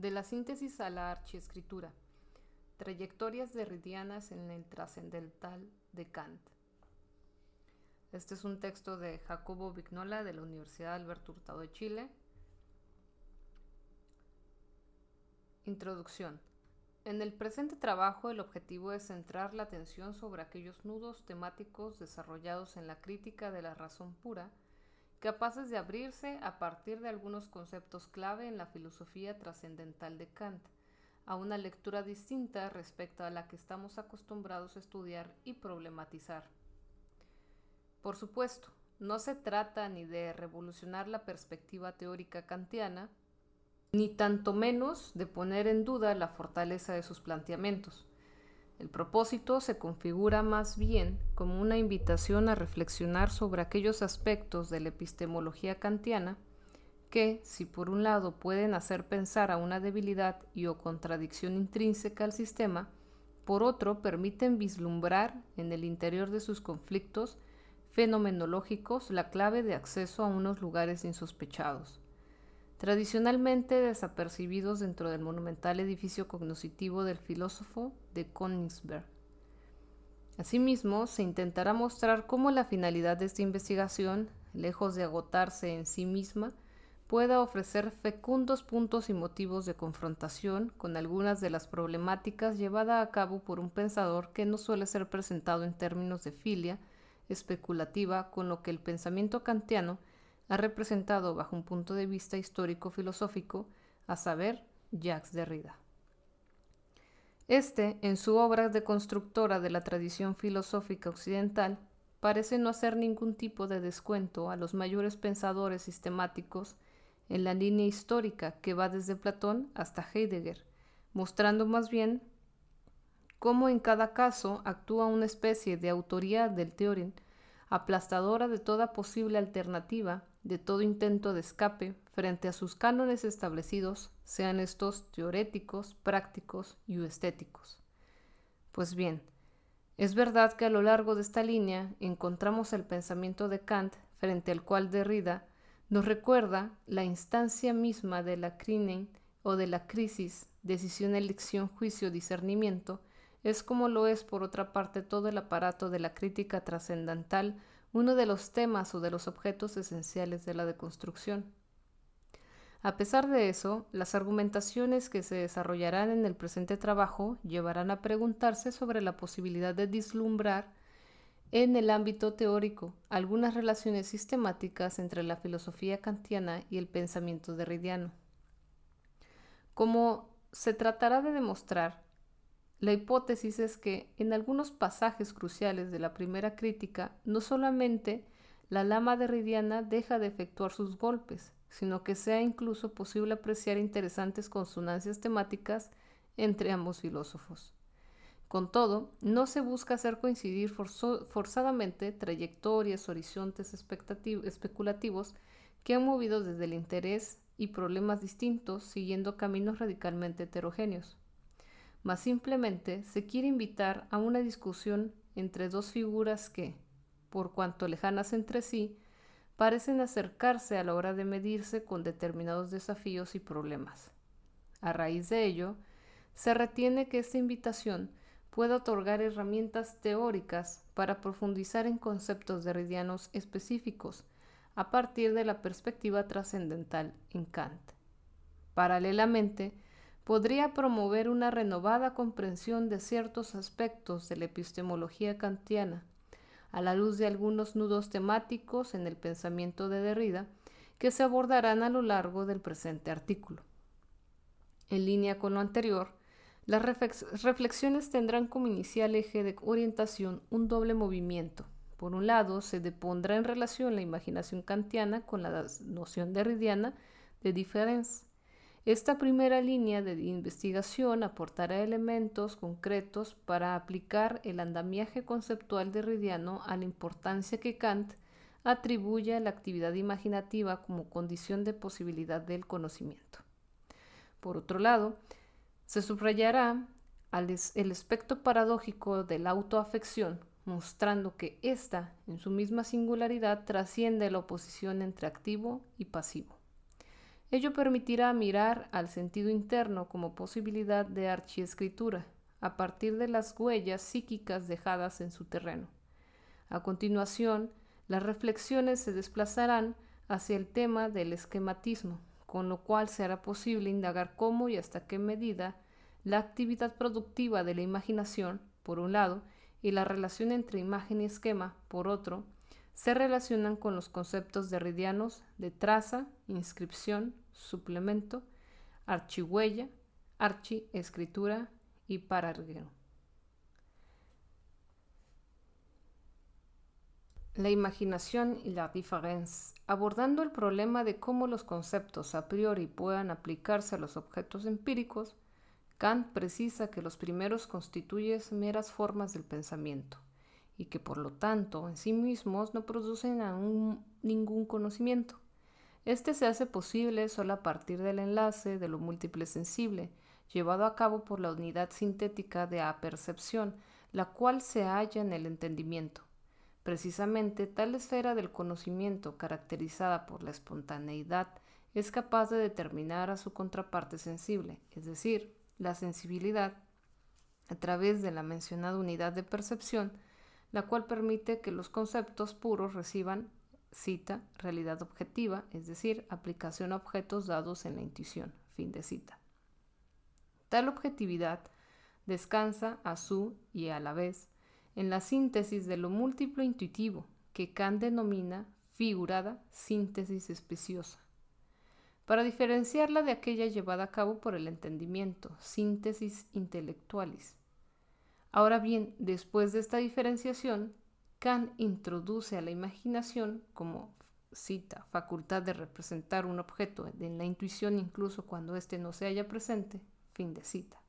De la síntesis a la archiescritura. Trayectorias derridianas en el trascendental de Kant. Este es un texto de Jacobo Vignola de la Universidad Alberto Hurtado de Chile. Introducción. En el presente trabajo el objetivo es centrar la atención sobre aquellos nudos temáticos desarrollados en la crítica de la razón pura, capaces de abrirse a partir de algunos conceptos clave en la filosofía trascendental de Kant, a una lectura distinta respecto a la que estamos acostumbrados a estudiar y problematizar. Por supuesto, no se trata ni de revolucionar la perspectiva teórica kantiana, ni tanto menos de poner en duda la fortaleza de sus planteamientos. El propósito se configura más bien como una invitación a reflexionar sobre aquellos aspectos de la epistemología kantiana que, si por un lado pueden hacer pensar a una debilidad y o contradicción intrínseca al sistema, por otro permiten vislumbrar en el interior de sus conflictos fenomenológicos la clave de acceso a unos lugares insospechados tradicionalmente desapercibidos dentro del monumental edificio cognoscitivo del filósofo de Königsberg. Asimismo, se intentará mostrar cómo la finalidad de esta investigación, lejos de agotarse en sí misma, pueda ofrecer fecundos puntos y motivos de confrontación con algunas de las problemáticas llevadas a cabo por un pensador que no suele ser presentado en términos de filia especulativa con lo que el pensamiento kantiano ha representado bajo un punto de vista histórico-filosófico, a saber, Jacques Derrida. Este, en su obra de constructora de la tradición filosófica occidental, parece no hacer ningún tipo de descuento a los mayores pensadores sistemáticos en la línea histórica que va desde Platón hasta Heidegger, mostrando más bien cómo en cada caso actúa una especie de autoría del teoría aplastadora de toda posible alternativa de todo intento de escape frente a sus cánones establecidos, sean estos teoréticos, prácticos y estéticos. Pues bien, es verdad que a lo largo de esta línea encontramos el pensamiento de Kant frente al cual Derrida nos recuerda la instancia misma de la crinen o de la crisis, decisión, elección, juicio, discernimiento, es como lo es por otra parte todo el aparato de la crítica trascendental uno de los temas o de los objetos esenciales de la deconstrucción. A pesar de eso, las argumentaciones que se desarrollarán en el presente trabajo llevarán a preguntarse sobre la posibilidad de dislumbrar en el ámbito teórico algunas relaciones sistemáticas entre la filosofía kantiana y el pensamiento derridiano. Como se tratará de demostrar, la hipótesis es que en algunos pasajes cruciales de la primera crítica no solamente la lama derridiana deja de efectuar sus golpes, sino que sea incluso posible apreciar interesantes consonancias temáticas entre ambos filósofos. Con todo, no se busca hacer coincidir forzadamente trayectorias, horizontes especulativos que han movido desde el interés y problemas distintos siguiendo caminos radicalmente heterogéneos mas simplemente se quiere invitar a una discusión entre dos figuras que, por cuanto lejanas entre sí, parecen acercarse a la hora de medirse con determinados desafíos y problemas. A raíz de ello, se retiene que esta invitación puede otorgar herramientas teóricas para profundizar en conceptos derridianos específicos a partir de la perspectiva trascendental en Kant. Paralelamente, podría promover una renovada comprensión de ciertos aspectos de la epistemología kantiana, a la luz de algunos nudos temáticos en el pensamiento de Derrida que se abordarán a lo largo del presente artículo. En línea con lo anterior, las reflexiones tendrán como inicial eje de orientación un doble movimiento. Por un lado, se depondrá en relación la imaginación kantiana con la noción derridiana de diferencia esta primera línea de investigación aportará elementos concretos para aplicar el andamiaje conceptual derridiano a la importancia que Kant atribuye a la actividad imaginativa como condición de posibilidad del conocimiento. Por otro lado, se subrayará el aspecto paradójico de la autoafección, mostrando que ésta, en su misma singularidad, trasciende la oposición entre activo y pasivo. Ello permitirá mirar al sentido interno como posibilidad de archiescritura, a partir de las huellas psíquicas dejadas en su terreno. A continuación, las reflexiones se desplazarán hacia el tema del esquematismo, con lo cual se hará posible indagar cómo y hasta qué medida la actividad productiva de la imaginación, por un lado, y la relación entre imagen y esquema, por otro, se relacionan con los conceptos derridianos de traza, inscripción, suplemento, archihuella, archiescritura y pararguero. La imaginación y la diferencia, abordando el problema de cómo los conceptos a priori puedan aplicarse a los objetos empíricos, Kant precisa que los primeros constituyen meras formas del pensamiento y que por lo tanto en sí mismos no producen aún ningún conocimiento. Este se hace posible solo a partir del enlace de lo múltiple sensible, llevado a cabo por la unidad sintética de apercepción, la cual se halla en el entendimiento. Precisamente tal esfera del conocimiento caracterizada por la espontaneidad es capaz de determinar a su contraparte sensible, es decir, la sensibilidad, a través de la mencionada unidad de percepción, la cual permite que los conceptos puros reciban cita, realidad objetiva, es decir, aplicación a objetos dados en la intuición, fin de cita. Tal objetividad descansa a su y a la vez en la síntesis de lo múltiplo intuitivo, que Kant denomina figurada síntesis especiosa para diferenciarla de aquella llevada a cabo por el entendimiento, síntesis intelectualis. Ahora bien, después de esta diferenciación, Kant introduce a la imaginación como cita, facultad de representar un objeto en la intuición incluso cuando éste no se haya presente, fin de cita.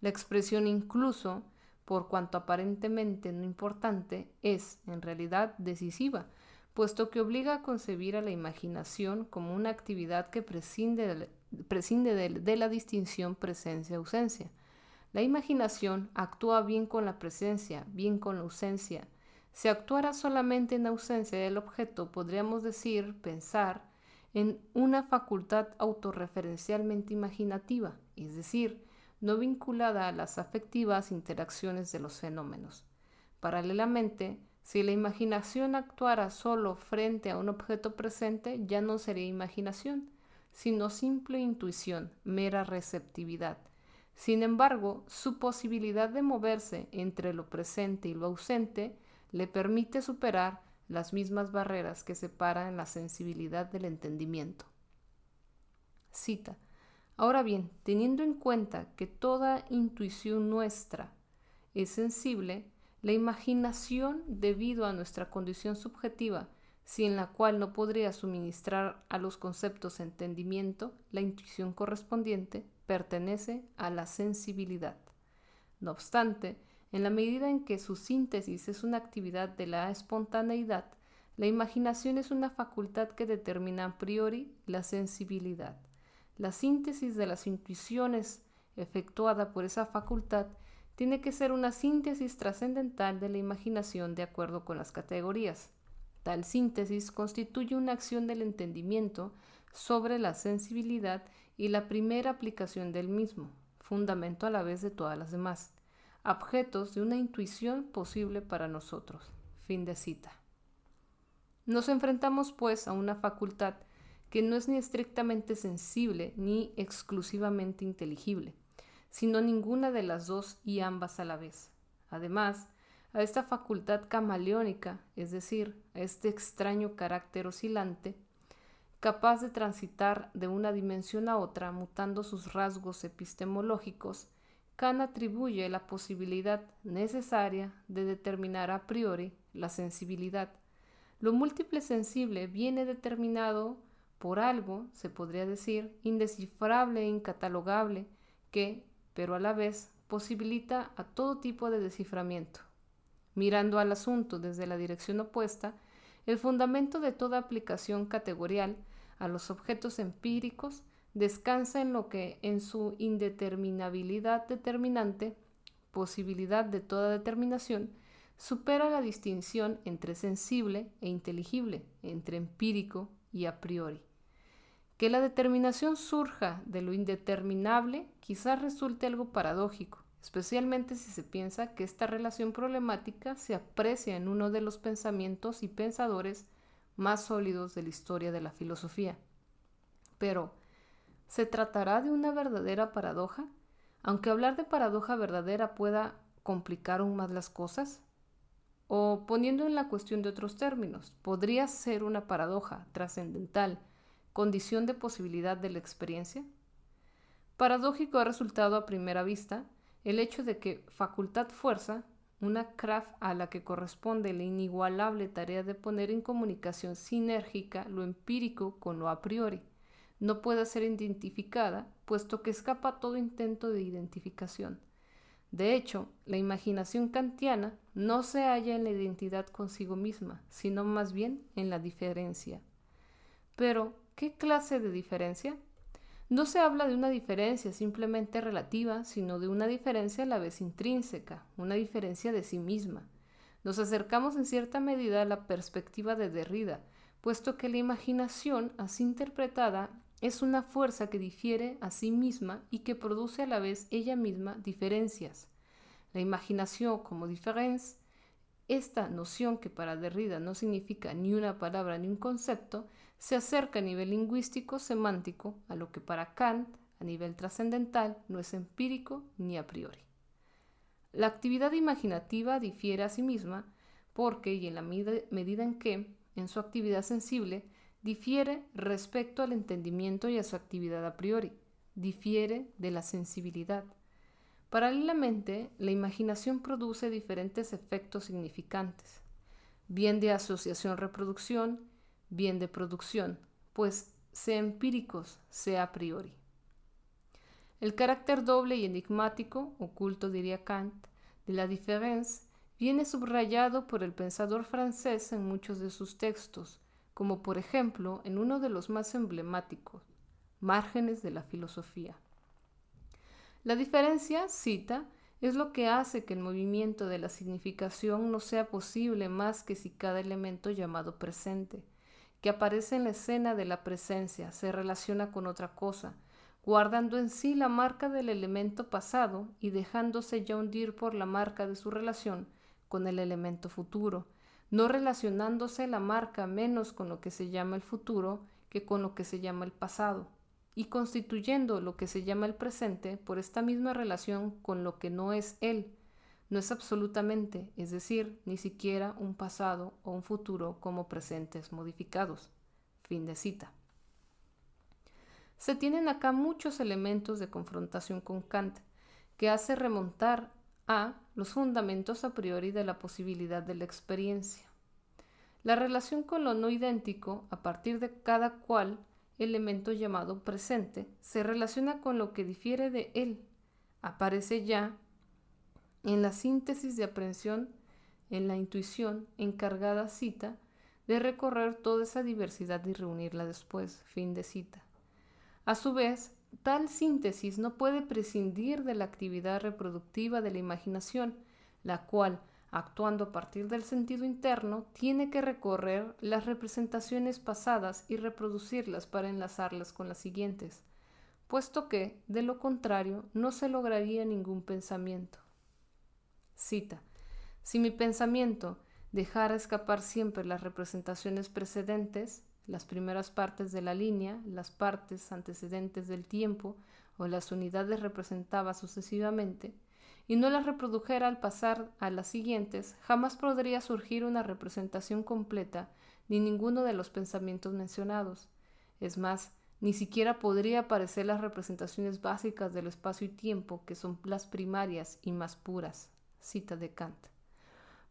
La expresión incluso, por cuanto aparentemente no importante, es en realidad decisiva, puesto que obliga a concebir a la imaginación como una actividad que prescinde de, la distinción presencia-ausencia. La imaginación actúa bien con la presencia, bien con la ausencia. Si actuara solamente en ausencia del objeto, podríamos decir, pensar, en una facultad autorreferencialmente imaginativa, es decir, no vinculada a las afectivas interacciones de los fenómenos. Paralelamente, si la imaginación actuara solo frente a un objeto presente, ya no sería imaginación, sino simple intuición, mera receptividad. Sin embargo, su posibilidad de moverse entre lo presente y lo ausente le permite superar las mismas barreras que separan la sensibilidad del entendimiento. Cita. Ahora bien, teniendo en cuenta que toda intuición nuestra es sensible, la imaginación, debido a nuestra condición subjetiva, sin la cual no podría suministrar a los conceptos entendimiento, la intuición correspondiente pertenece a la sensibilidad. No obstante, en la medida en que su síntesis es una actividad de la espontaneidad, la imaginación es una facultad que determina a priori la sensibilidad. La síntesis de las intuiciones efectuada por esa facultad tiene que ser una síntesis trascendental de la imaginación de acuerdo con las categorías. Tal síntesis constituye una acción del entendimiento sobre la sensibilidad y la primera aplicación del mismo, fundamento a la vez de todas las demás, objetos de una intuición posible para nosotros. Fin de cita. Nos enfrentamos, pues, a una facultad que no es ni estrictamente sensible ni exclusivamente inteligible, sino ninguna de las dos y ambas a la vez. Además, a esta facultad camaleónica, es decir, a este extraño carácter oscilante, capaz de transitar de una dimensión a otra mutando sus rasgos epistemológicos, Kant atribuye la posibilidad necesaria de determinar a priori la sensibilidad. Lo múltiple sensible viene determinado por algo, se podría decir, indescifrable e incatalogable, que, pero a la vez posibilita a todo tipo de desciframiento. Mirando al asunto desde la dirección opuesta, el fundamento de toda aplicación categorial a los objetos empíricos descansa en lo que en su indeterminabilidad determinante, posibilidad de toda determinación, supera la distinción entre sensible e inteligible, entre empírico y a priori. Que la determinación surja de lo indeterminable quizás resulte algo paradójico, especialmente si se piensa que esta relación problemática se aprecia en uno de los pensamientos y pensadores más sólidos de la historia de la filosofía. Pero, ¿se tratará de una verdadera paradoja? Aunque hablar de paradoja verdadera pueda complicar aún más las cosas. O poniendo en la cuestión de otros términos, ¿podría ser una paradoja trascendental condición de posibilidad de la experiencia? Paradójico ha resultado a primera vista el hecho de que facultad-fuerza, una craft a la que corresponde la inigualable tarea de poner en comunicación sinérgica lo empírico con lo a priori, no pueda ser identificada, puesto que escapa todo intento de identificación. De hecho, la imaginación kantiana no se halla en la identidad consigo misma, sino más bien en la diferencia. Pero, ¿qué clase de diferencia? No se habla de una diferencia simplemente relativa, sino de una diferencia a la vez intrínseca, una diferencia de sí misma. Nos acercamos en cierta medida a la perspectiva de Derrida, puesto que la imaginación, así interpretada, es una fuerza que difiere a sí misma y que produce a la vez ella misma diferencias. La imaginación como diferencia, esta noción que para Derrida no significa ni una palabra ni un concepto, se acerca a nivel lingüístico semántico a lo que para Kant, a nivel trascendental, no es empírico ni a priori. La actividad imaginativa difiere a sí misma porque, y en la medida en que, en su actividad sensible, difiere respecto al entendimiento y a su actividad a priori, difiere de la sensibilidad. Paralelamente, la imaginación produce diferentes efectos significantes, bien de asociación-reproducción, bien de producción, pues sea empíricos, sea a priori. El carácter doble y enigmático, oculto diría Kant, de la diferencia viene subrayado por el pensador francés en muchos de sus textos, como por ejemplo en uno de los más emblemáticos, Márgenes de la Filosofía. La diferencia, cita, es lo que hace que el movimiento de la significación no sea posible más que si cada elemento llamado presente que aparece en la escena de la presencia se relaciona con otra cosa, guardando en sí la marca del elemento pasado y dejándose ya hundir por la marca de su relación con el elemento futuro, no relacionándose la marca menos con lo que se llama el futuro que con lo que se llama el pasado, y constituyendo lo que se llama el presente por esta misma relación con lo que no es él, no es absolutamente, es decir, ni siquiera un pasado o un futuro como presentes modificados. Fin de cita. Se tienen acá muchos elementos de confrontación con Kant, que hace remontar a los fundamentos a priori de la posibilidad de la experiencia. La relación con lo no idéntico, a partir de cada cual elemento llamado presente, se relaciona con lo que difiere de él. Aparece ya en la síntesis de aprehensión, en la intuición encargada cita de recorrer toda esa diversidad y reunirla después, fin de cita. A su vez, tal síntesis no puede prescindir de la actividad reproductiva de la imaginación, la cual, actuando a partir del sentido interno, tiene que recorrer las representaciones pasadas y reproducirlas para enlazarlas con las siguientes, puesto que, de lo contrario, no se lograría ningún pensamiento. Cita. Si mi pensamiento dejara escapar siempre las representaciones precedentes, las primeras partes de la línea, las partes antecedentes del tiempo o las unidades representaba sucesivamente, y no las reprodujera al pasar a las siguientes, jamás podría surgir una representación completa ni ninguno de los pensamientos mencionados. Es más, ni siquiera podría aparecer las representaciones básicas del espacio y tiempo, que son las primarias y más puras cita de Kant.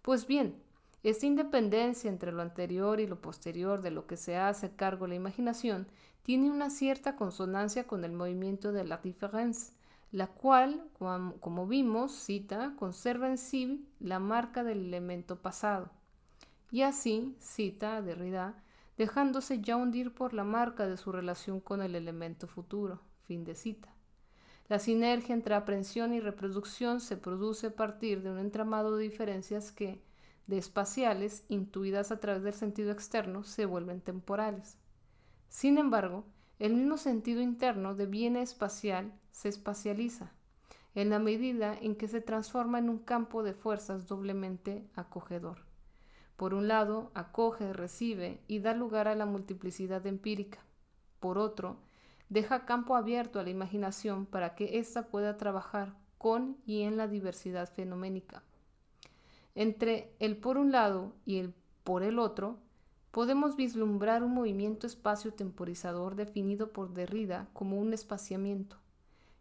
Pues bien, esta independencia entre lo anterior y lo posterior de lo que se hace cargo la imaginación tiene una cierta consonancia con el movimiento de la différence, la cual, como vimos, cita, conserva en sí la marca del elemento pasado. Y así, cita Derrida, dejándose ya hundir por la marca de su relación con el elemento futuro. Fin de cita. La sinergia entre aprehensión y reproducción se produce a partir de un entramado de diferencias que, de espaciales, intuidas a través del sentido externo, se vuelven temporales. Sin embargo, el mismo sentido interno de bien espacial se espacializa, en la medida en que se transforma en un campo de fuerzas doblemente acogedor. Por un lado, acoge, recibe y da lugar a la multiplicidad empírica. Por otro, deja campo abierto a la imaginación para que ésta pueda trabajar con y en la diversidad fenoménica. Entre el por un lado y el por el otro, podemos vislumbrar un movimiento espacio-temporizador definido por Derrida como un espaciamiento,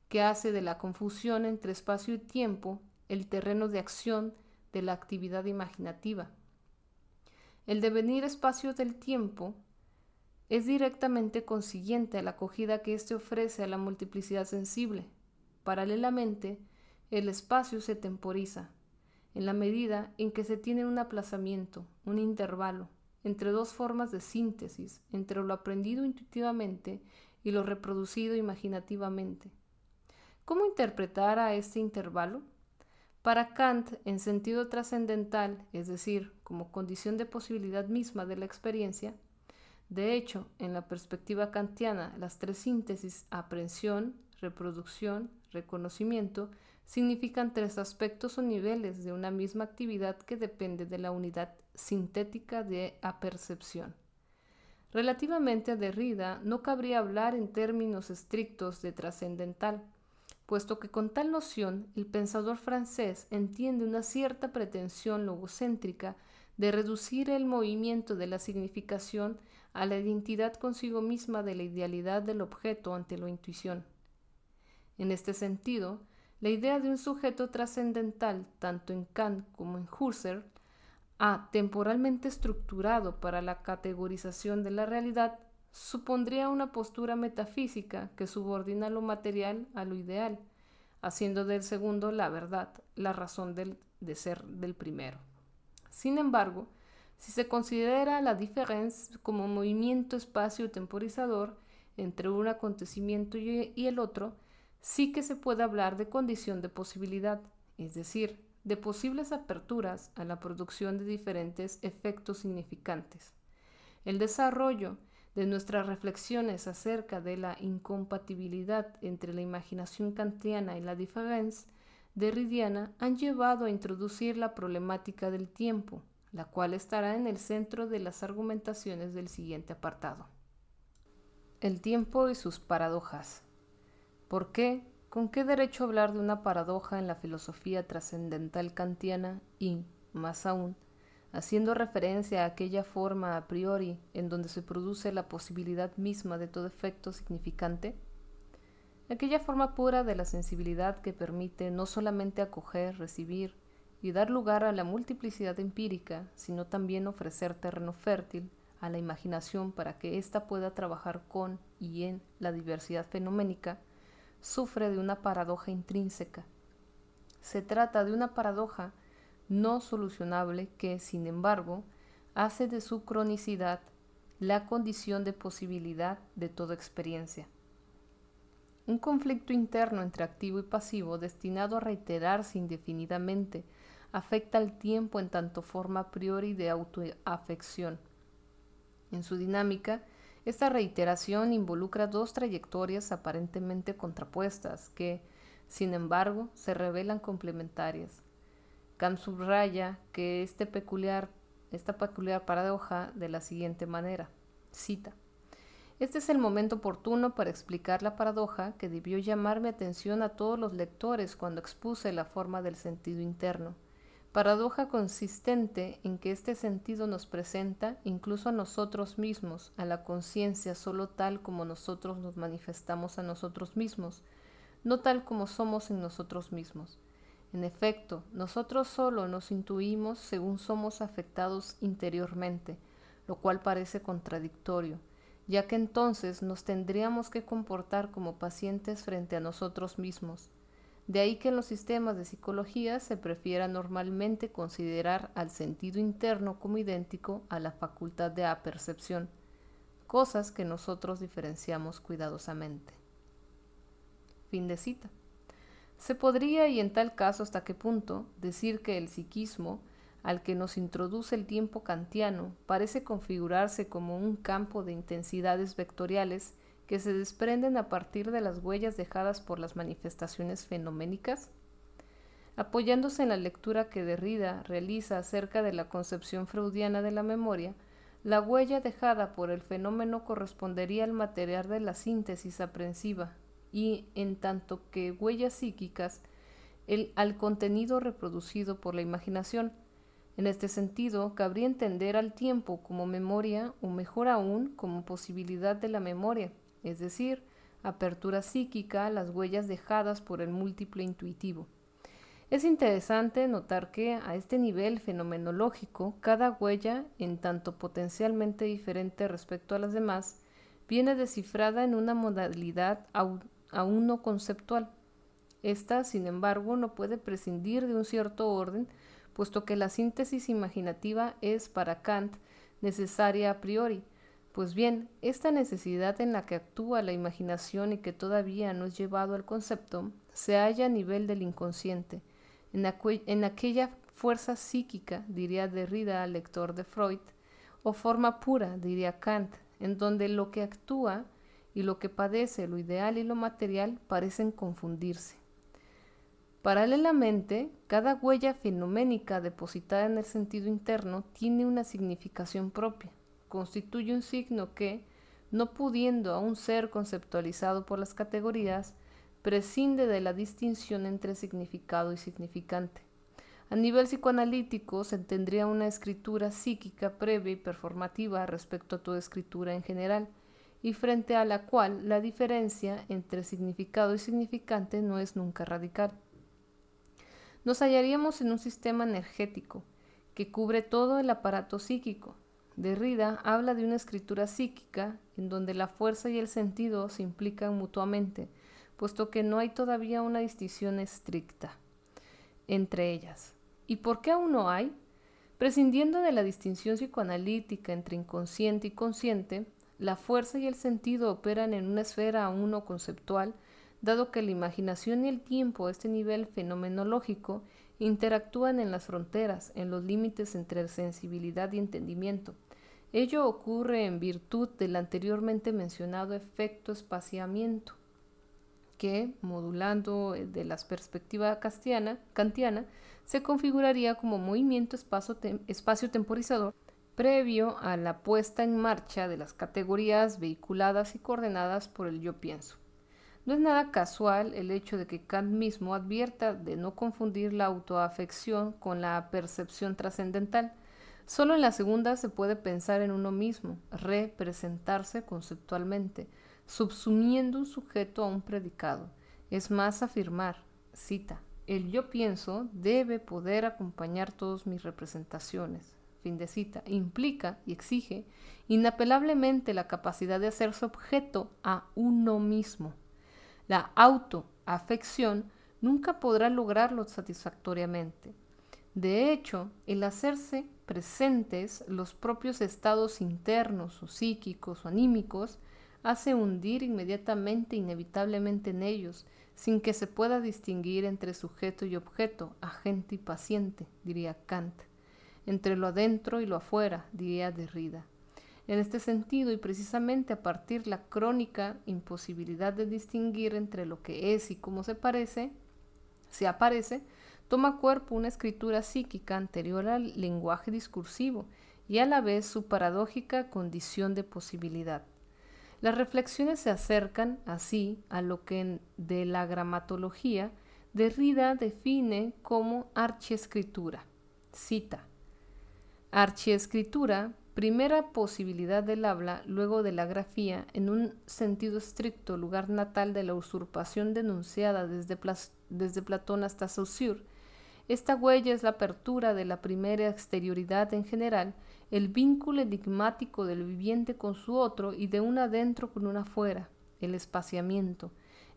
que hace de la confusión entre espacio y tiempo el terreno de acción de la actividad imaginativa. El devenir espacio del tiempo es directamente consiguiente a la acogida que éste ofrece a la multiplicidad sensible. Paralelamente, el espacio se temporiza, en la medida en que se tiene un aplazamiento, un intervalo, entre dos formas de síntesis, entre lo aprendido intuitivamente y lo reproducido imaginativamente. ¿Cómo interpretar a este intervalo? Para Kant, en sentido trascendental, es decir, como condición de posibilidad misma de la experiencia, de hecho, en la perspectiva kantiana, las tres síntesis, aprehensión, reproducción, reconocimiento, significan tres aspectos o niveles de una misma actividad que depende de la unidad sintética de apercepción. Relativamente a Derrida, no cabría hablar en términos estrictos de trascendental, puesto que con tal noción el pensador francés entiende una cierta pretensión logocéntrica de reducir el movimiento de la significación a la identidad consigo misma de la idealidad del objeto ante la intuición. En este sentido, la idea de un sujeto trascendental, tanto en Kant como en Husserl, a temporalmente estructurado para la categorización de la realidad, supondría una postura metafísica que subordina lo material a lo ideal, haciendo del segundo la verdad, la razón de ser del primero. Sin embargo, si se considera la diferencia como movimiento espacio-temporizador entre un acontecimiento y el otro, sí que se puede hablar de condición de posibilidad, es decir, de posibles aperturas a la producción de diferentes efectos significantes. El desarrollo de nuestras reflexiones acerca de la incompatibilidad entre la imaginación kantiana y la diferencia derridiana han llevado a introducir la problemática del tiempo, la cual estará en el centro de las argumentaciones del siguiente apartado. El tiempo y sus paradojas. ¿Por qué? ¿Con qué derecho hablar de una paradoja en la filosofía trascendental kantiana y, más aún, haciendo referencia a aquella forma a priori en donde se produce la posibilidad misma de todo efecto significante, aquella forma pura de la sensibilidad que permite no solamente acoger, recibir y dar lugar a la multiplicidad empírica, sino también ofrecer terreno fértil a la imaginación para que ésta pueda trabajar con y en la diversidad fenoménica, sufre de una paradoja intrínseca. Se trata de una paradoja no solucionable que, sin embargo, hace de su cronicidad la condición de posibilidad de toda experiencia. Un conflicto interno entre activo y pasivo destinado a reiterarse indefinidamente afecta al tiempo en tanto forma a priori de autoafección. En su dinámica, esta reiteración involucra dos trayectorias aparentemente contrapuestas que, sin embargo, se revelan complementarias. Kant subraya que este esta peculiar paradoja de la siguiente manera. Cita. Este es el momento oportuno para explicar la paradoja que debió llamar mi atención a todos los lectores cuando expuse la forma del sentido interno. Paradoja consistente en que este sentido nos presenta incluso a nosotros mismos, a la conciencia solo tal como nosotros nos manifestamos a nosotros mismos, no tal como somos en nosotros mismos. En efecto, nosotros solo nos intuimos según somos afectados interiormente, lo cual parece contradictorio, ya que entonces nos tendríamos que comportar como pacientes frente a nosotros mismos. De ahí que en los sistemas de psicología se prefiera normalmente considerar al sentido interno como idéntico a la facultad de apercepción, cosas que nosotros diferenciamos cuidadosamente. Fin de cita. Se podría, y en tal caso hasta qué punto, decir que el psiquismo, al que nos introduce el tiempo kantiano, parece configurarse como un campo de intensidades vectoriales que se desprenden a partir de las huellas dejadas por las manifestaciones fenoménicas? Apoyándose en la lectura que Derrida realiza acerca de la concepción freudiana de la memoria, la huella dejada por el fenómeno correspondería al material de la síntesis aprensiva y, en tanto que huellas psíquicas, el, al contenido reproducido por la imaginación. En este sentido, cabría entender al tiempo como memoria o mejor aún como posibilidad de la memoria, es decir, apertura psíquica las huellas dejadas por el múltiple intuitivo. Es interesante notar que a este nivel fenomenológico, cada huella, en tanto potencialmente diferente respecto a las demás, viene descifrada en una modalidad aún no conceptual. Esta, sin embargo, no puede prescindir de un cierto orden, puesto que la síntesis imaginativa es para Kant necesaria a priori, pues bien, esta necesidad en la que actúa la imaginación y que todavía no es llevado al concepto, se halla a nivel del inconsciente, en, en aquella fuerza psíquica, diría Derrida al lector de Freud, o forma pura, diría Kant, en donde lo que actúa y lo que padece, lo ideal y lo material, parecen confundirse. Paralelamente, cada huella fenoménica depositada en el sentido interno tiene una significación propia constituye un signo que, no pudiendo aún ser conceptualizado por las categorías, prescinde de la distinción entre significado y significante. A nivel psicoanalítico se tendría una escritura psíquica previa y performativa respecto a toda escritura en general, y frente a la cual la diferencia entre significado y significante no es nunca radical. Nos hallaríamos en un sistema energético que cubre todo el aparato psíquico, Derrida habla de una escritura psíquica en donde la fuerza y el sentido se implican mutuamente, puesto que no hay todavía una distinción estricta entre ellas. ¿Y por qué aún no hay? Prescindiendo de la distinción psicoanalítica entre inconsciente y consciente, la fuerza y el sentido operan en una esfera aún no conceptual, dado que la imaginación y el tiempo este nivel fenomenológico interactúan en las fronteras, en los límites entre sensibilidad y entendimiento, Ello ocurre en virtud del anteriormente mencionado efecto espaciamiento, que, modulando de la perspectiva kantiana, se configuraría como movimiento espacio-temporizador previo a la puesta en marcha de las categorías vehiculadas y coordenadas por el yo pienso. No es nada casual el hecho de que Kant mismo advierta de no confundir la autoafección con la percepción trascendental, Solo en la segunda se puede pensar en uno mismo, representarse conceptualmente, subsumiendo un sujeto a un predicado. Es más afirmar, cita, el yo pienso debe poder acompañar todas mis representaciones. Fin de cita. Implica y exige inapelablemente la capacidad de hacerse objeto a uno mismo. La autoafección nunca podrá lograrlo satisfactoriamente. De hecho, el hacerse presentes los propios estados internos o psíquicos o anímicos, hace hundir inmediatamente inevitablemente en ellos, sin que se pueda distinguir entre sujeto y objeto, agente y paciente, diría Kant, entre lo adentro y lo afuera, diría Derrida. En este sentido, y precisamente a partir la crónica imposibilidad de distinguir entre lo que es y cómo se parece, se aparece, toma cuerpo una escritura psíquica anterior al lenguaje discursivo y a la vez su paradójica condición de posibilidad. Las reflexiones se acercan así a lo que de la gramatología Derrida define como archiescritura. Cita. Archiescritura, primera posibilidad del habla luego de la grafía, en un sentido estricto, lugar natal de la usurpación denunciada desde, desde Platón hasta Saussure, esta huella es la apertura de la primera exterioridad en general, el vínculo enigmático del viviente con su otro y de un adentro con un afuera, el espaciamiento,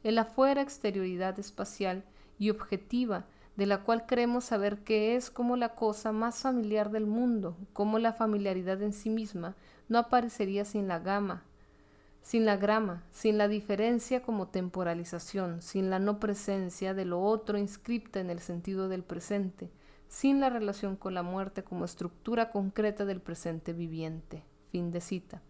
el afuera exterioridad espacial y objetiva, de la cual creemos saber que es como la cosa más familiar del mundo, como la familiaridad en sí misma no aparecería sin la gama, sin la grama, sin la diferencia como temporalización, sin la no presencia de lo otro inscripta en el sentido del presente, sin la relación con la muerte como estructura concreta del presente viviente. Fin de cita.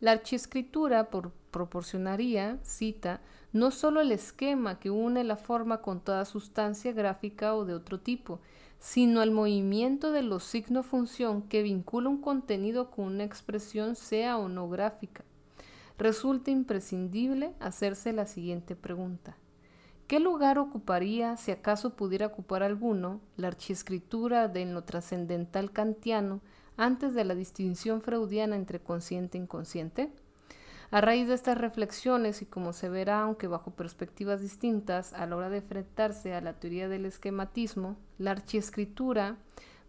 La archiescritura proporcionaría, cita, no solo el esquema que une la forma con toda sustancia gráfica o de otro tipo, sino el movimiento de los signo-función que vincula un contenido con una expresión sea o no gráfica. Resulta imprescindible hacerse la siguiente pregunta. ¿Qué lugar ocuparía, si acaso pudiera ocupar alguno, la archiescritura de lo trascendental kantiano antes de la distinción freudiana entre consciente e inconsciente? A raíz de estas reflexiones, y como se verá, aunque bajo perspectivas distintas, a la hora de enfrentarse a la teoría del esquematismo, la archiescritura,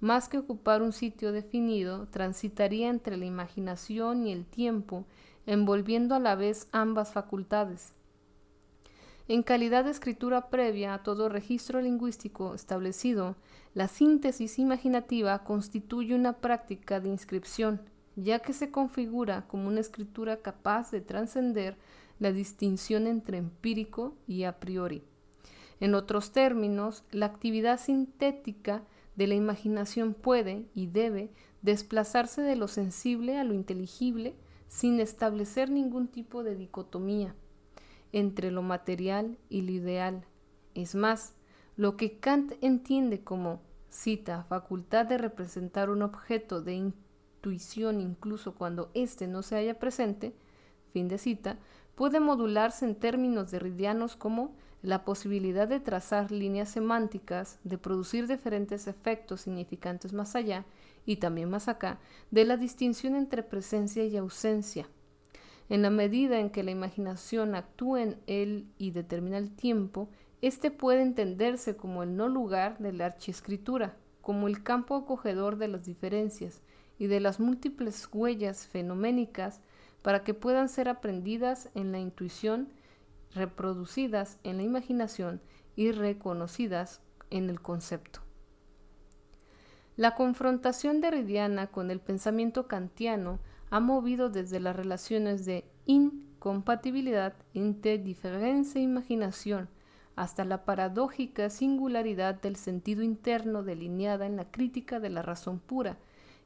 más que ocupar un sitio definido, transitaría entre la imaginación y el tiempo, envolviendo a la vez ambas facultades. En calidad de escritura previa a todo registro lingüístico establecido, la síntesis imaginativa constituye una práctica de inscripción, ya que se configura como una escritura capaz de trascender la distinción entre empírico y a priori. En otros términos, la actividad sintética de la imaginación puede y debe desplazarse de lo sensible a lo inteligible sin establecer ningún tipo de dicotomía entre lo material y lo ideal. Es más, lo que Kant entiende como, cita, facultad de representar un objeto de intuición incluso cuando éste no se haya presente, fin de cita, puede modularse en términos derridianos como la posibilidad de trazar líneas semánticas, de producir diferentes efectos significantes más allá y también más acá, de la distinción entre presencia y ausencia. En la medida en que la imaginación actúa en él y determina el tiempo, éste puede entenderse como el no lugar de la archiescritura, como el campo acogedor de las diferencias, y de las múltiples huellas fenoménicas para que puedan ser aprendidas en la intuición, reproducidas en la imaginación y reconocidas en el concepto. La confrontación derridiana con el pensamiento kantiano ha movido desde las relaciones de incompatibilidad entre diferencia e imaginación hasta la paradójica singularidad del sentido interno delineada en la crítica de la razón pura,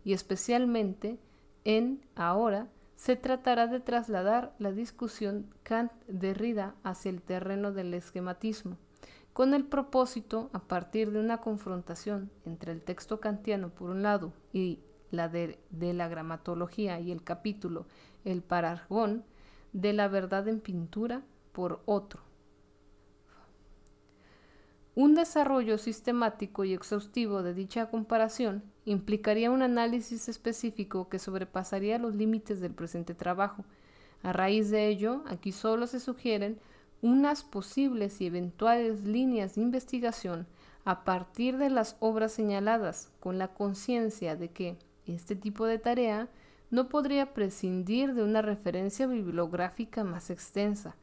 y especialmente en ahora se tratará de trasladar la discusión Kant-Derrida hacia el terreno del esquematismo, con el propósito, a partir de una confrontación entre el texto kantiano por un lado y la de, la gramatología y el capítulo El Parargón, de la verdad en pintura por otro. Un desarrollo sistemático y exhaustivo de dicha comparación implicaría un análisis específico que sobrepasaría los límites del presente trabajo. A raíz de ello, aquí solo se sugieren unas posibles y eventuales líneas de investigación a partir de las obras señaladas, con la conciencia de que este tipo de tarea no podría prescindir de una referencia bibliográfica más extensa.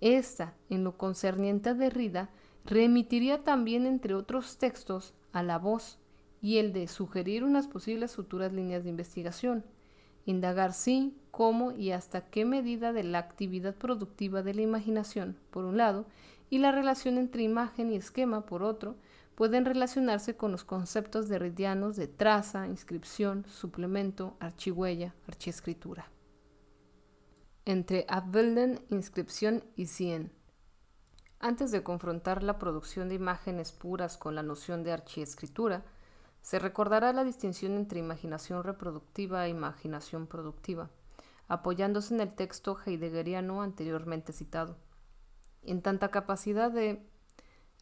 Esta, en lo concerniente a Derrida, remitiría también, entre otros textos, a la voz y el de sugerir unas posibles futuras líneas de investigación, indagar sí, cómo y hasta qué medida de la actividad productiva de la imaginación, por un lado, y la relación entre imagen y esquema, por otro, pueden relacionarse con los conceptos derridianos de traza, inscripción, suplemento, archihuella, archiescritura. Entre Abbilden, inscripción y cien. Antes de confrontar la producción de imágenes puras con la noción de archiescritura, se recordará la distinción entre imaginación reproductiva e imaginación productiva, apoyándose en el texto heideggeriano anteriormente citado. En tanta capacidad de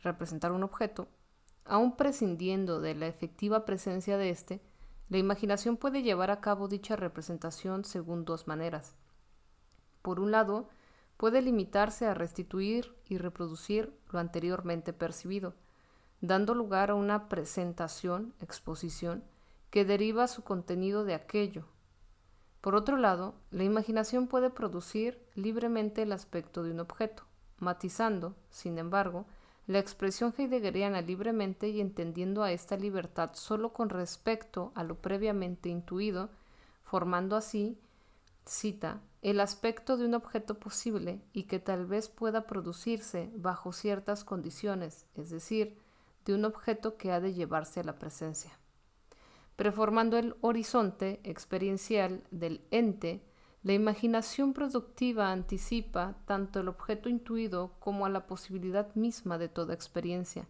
representar un objeto, aun prescindiendo de la efectiva presencia de éste, la imaginación puede llevar a cabo dicha representación según dos maneras. Por un lado, puede limitarse a restituir y reproducir lo anteriormente percibido, dando lugar a una presentación, exposición, que deriva su contenido de aquello. Por otro lado, la imaginación puede producir libremente el aspecto de un objeto, matizando, sin embargo, la expresión heideggeriana libremente y entendiendo a esta libertad sólo con respecto a lo previamente intuido, formando así, cita, el aspecto de un objeto posible y que tal vez pueda producirse bajo ciertas condiciones, es decir, de un objeto que ha de llevarse a la presencia. Preformando el horizonte experiencial del ente, La imaginación productiva anticipa tanto el objeto intuido como a la posibilidad misma de toda experiencia.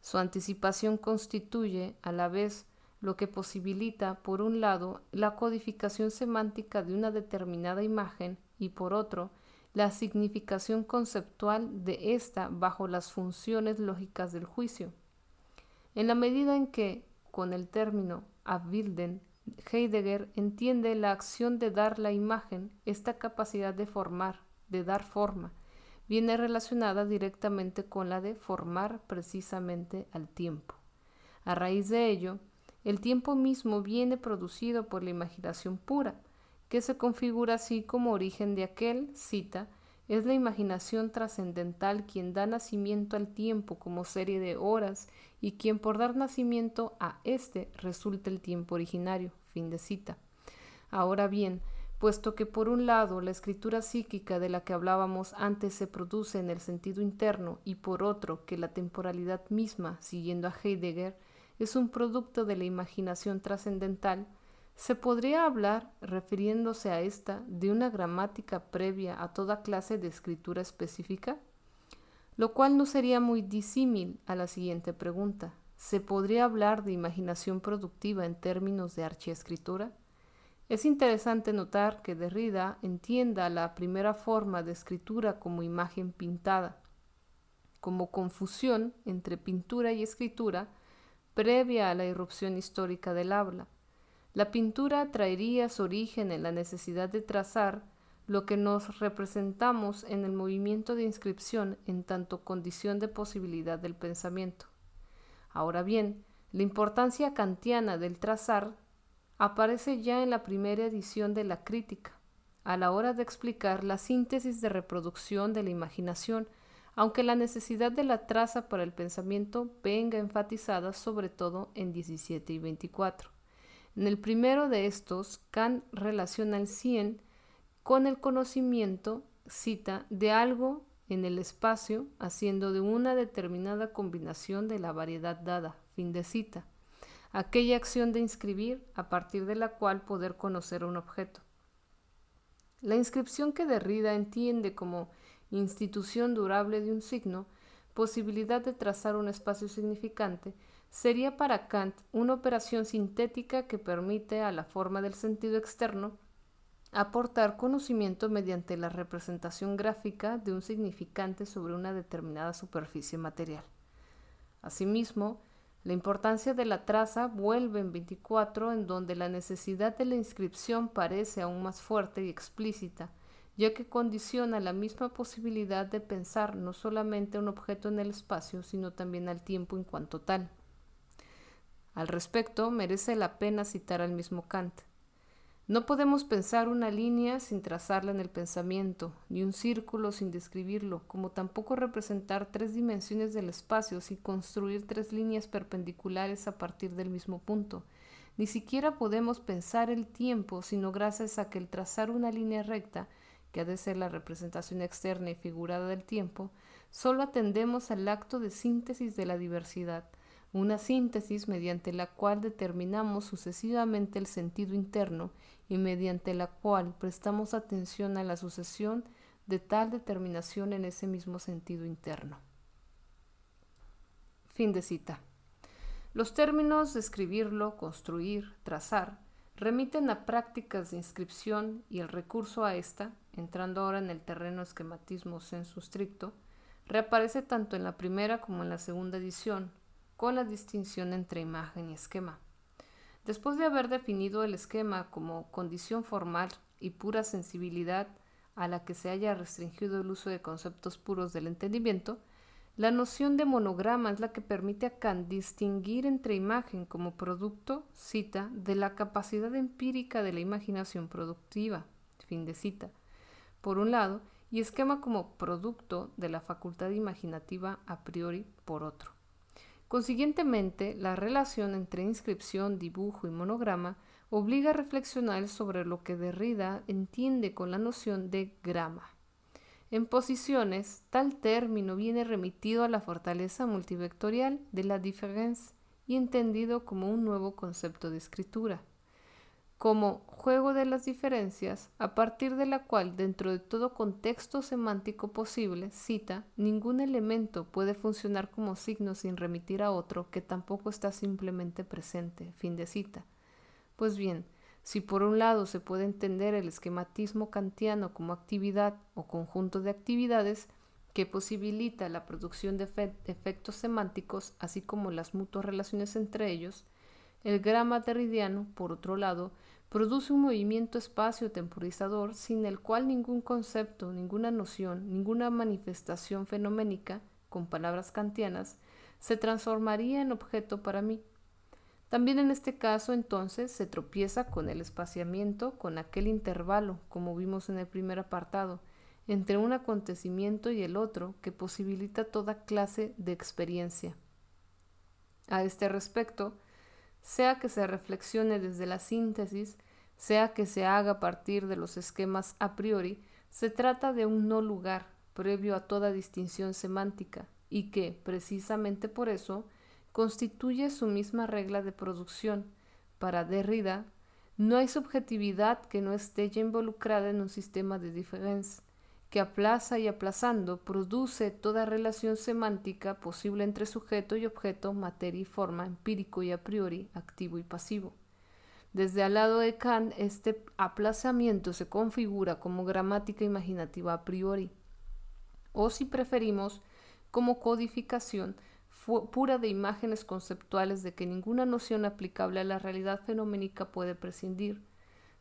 Su anticipación constituye, a la vez, lo que posibilita, por un lado, la codificación semántica de una determinada imagen y, por otro, la significación conceptual de ésta bajo las funciones lógicas del juicio. En la medida en que, con el término abbilden, Heidegger entiende la acción de dar la imagen, esta capacidad de formar, de dar forma, viene relacionada directamente con la de formar precisamente al tiempo. A raíz de ello, el tiempo mismo viene producido por la imaginación pura, que se configura así como origen de aquel, cita, es la imaginación trascendental quien da nacimiento al tiempo como serie de horas y quien por dar nacimiento a éste resulta el tiempo originario. Fin de cita. Ahora bien, puesto que por un lado la escritura psíquica de la que hablábamos antes se produce en el sentido interno y por otro que la temporalidad misma, siguiendo a Heidegger, es un producto de la imaginación trascendental, se podría hablar, refiriéndose a esta, de una gramática previa a toda clase de escritura específica, lo cual no sería muy disímil a la siguiente pregunta. ¿Se podría hablar de imaginación productiva en términos de archiescritura? Es interesante notar que Derrida entienda la primera forma de escritura como imagen pintada, como confusión entre pintura y escritura previa a la irrupción histórica del habla la pintura traería su origen en la necesidad de trazar lo que nos representamos en el movimiento de inscripción en tanto condición de posibilidad del pensamiento. Ahora bien, la importancia kantiana del trazar aparece ya en la primera edición de la crítica, a la hora de explicar la síntesis de reproducción de la imaginación, aunque la necesidad de la traza para el pensamiento venga enfatizada sobre todo en 17 y 24. En el primero de estos, Kant relaciona el 100 con el conocimiento, cita, de algo en el espacio, haciendo de una determinada combinación de la variedad dada, fin de cita, aquella acción de inscribir a partir de la cual poder conocer un objeto. La inscripción que Derrida entiende como institución durable de un signo, posibilidad de trazar un espacio significante, sería para Kant una operación sintética que permite a la forma del sentido externo aportar conocimiento mediante la representación gráfica de un significante sobre una determinada superficie material. Asimismo, la importancia de la traza vuelve en 24 en donde la necesidad de la inscripción parece aún más fuerte y explícita, ya que condiciona la misma posibilidad de pensar no solamente un objeto en el espacio, sino también al tiempo en cuanto tal. Al respecto, merece la pena citar al mismo Kant. No podemos pensar una línea sin trazarla en el pensamiento, ni un círculo sin describirlo, como tampoco representar tres dimensiones del espacio sin construir tres líneas perpendiculares a partir del mismo punto. Ni siquiera podemos pensar el tiempo, sino gracias a que el trazar una línea recta, que ha de ser la representación externa y figurada del tiempo, solo atendemos al acto de síntesis de la diversidad, una síntesis mediante la cual determinamos sucesivamente el sentido interno y mediante la cual prestamos atención a la sucesión de tal determinación en ese mismo sentido interno. Fin de cita. Los términos escribirlo, construir, trazar, remiten a prácticas de inscripción y el recurso a esta, entrando ahora en el terreno esquematismo sensu stricto, reaparece tanto en la primera como en la segunda edición, con la distinción entre imagen y esquema. Después de haber definido el esquema como condición formal y pura sensibilidad a la que se haya restringido el uso de conceptos puros del entendimiento, la noción de monograma es la que permite a Kant distinguir entre imagen como producto, cita, de la capacidad empírica de la imaginación productiva, fin de cita, por un lado, y esquema como producto de la facultad imaginativa a priori, por otro. Consiguientemente, la relación entre inscripción, dibujo y monograma obliga a reflexionar sobre lo que Derrida entiende con la noción de grama. En posiciones, tal término viene remitido a la fortaleza multivectorial de la diferencia y entendido como un nuevo concepto de escritura. Como juego de las diferencias, a partir de la cual dentro de todo contexto semántico posible, cita, ningún elemento puede funcionar como signo sin remitir a otro que tampoco está simplemente presente, fin de cita. Pues bien, si por un lado se puede entender el esquematismo kantiano como actividad o conjunto de actividades que posibilita la producción de efectos semánticos, así como las mutuas relaciones entre ellos, el grama derridiano, por otro lado, produce un movimiento espacio-temporizador sin el cual ningún concepto, ninguna noción, ninguna manifestación fenoménica, con palabras kantianas, se transformaría en objeto para mí. También en este caso entonces se tropieza con el espaciamiento, con aquel intervalo, como vimos en el primer apartado, entre un acontecimiento y el otro que posibilita toda clase de experiencia. A este respecto, sea que se reflexione desde la síntesis, sea que se haga a partir de los esquemas a priori, se trata de un no lugar previo a toda distinción semántica y que, precisamente por eso, constituye su misma regla de producción. Para Derrida, no hay subjetividad que no esté ya involucrada en un sistema de diferencia que aplaza y aplazando produce toda relación semántica posible entre sujeto y objeto, materia y forma, empírico y a priori, activo y pasivo. Desde al lado de Kant, este aplazamiento se configura como gramática imaginativa a priori, o si preferimos, como codificación pura de imágenes conceptuales de que ninguna noción aplicable a la realidad fenoménica puede prescindir,